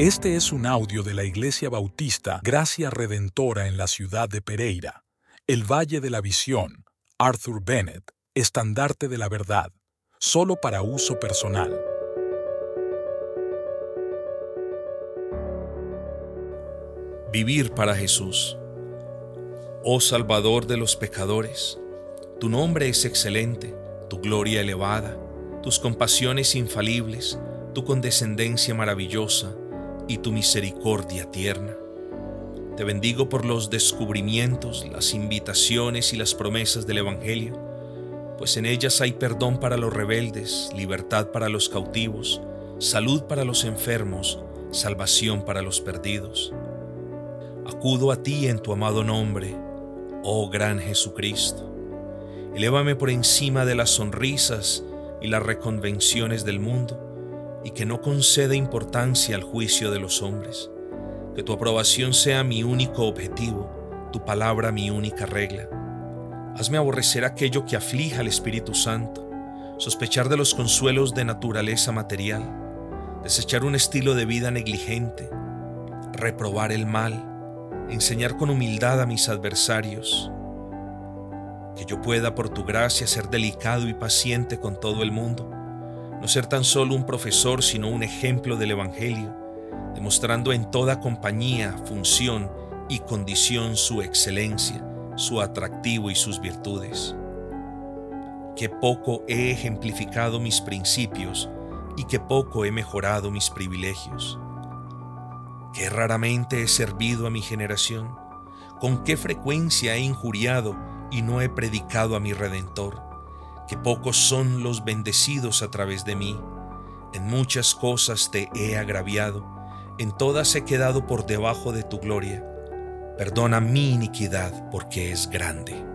Este es un audio de la Iglesia Bautista Gracia Redentora en la ciudad de Pereira, el Valle de la Visión, Arthur Bennett, estandarte de la verdad, solo para uso personal. Vivir para Jesús. Oh Salvador de los pecadores, tu nombre es excelente, tu gloria elevada, tus compasiones infalibles, tu condescendencia maravillosa, y tu misericordia tierna. Te bendigo por los descubrimientos, las invitaciones y las promesas del Evangelio, pues en ellas hay perdón para los rebeldes, libertad para los cautivos, salud para los enfermos, salvación para los perdidos. Acudo a ti en tu amado nombre, oh gran Jesucristo. Elévame por encima de las sonrisas y las reconvenciones del mundo y que no conceda importancia al juicio de los hombres. Que tu aprobación sea mi único objetivo, tu palabra mi única regla. Hazme aborrecer aquello que aflija al Espíritu Santo, sospechar de los consuelos de naturaleza material, desechar un estilo de vida negligente, reprobar el mal, enseñar con humildad a mis adversarios, que yo pueda por tu gracia ser delicado y paciente con todo el mundo no ser tan solo un profesor, sino un ejemplo del Evangelio, demostrando en toda compañía, función y condición su excelencia, su atractivo y sus virtudes. Qué poco he ejemplificado mis principios y qué poco he mejorado mis privilegios. Qué raramente he servido a mi generación, con qué frecuencia he injuriado y no he predicado a mi Redentor que pocos son los bendecidos a través de mí. En muchas cosas te he agraviado, en todas he quedado por debajo de tu gloria. Perdona mi iniquidad porque es grande.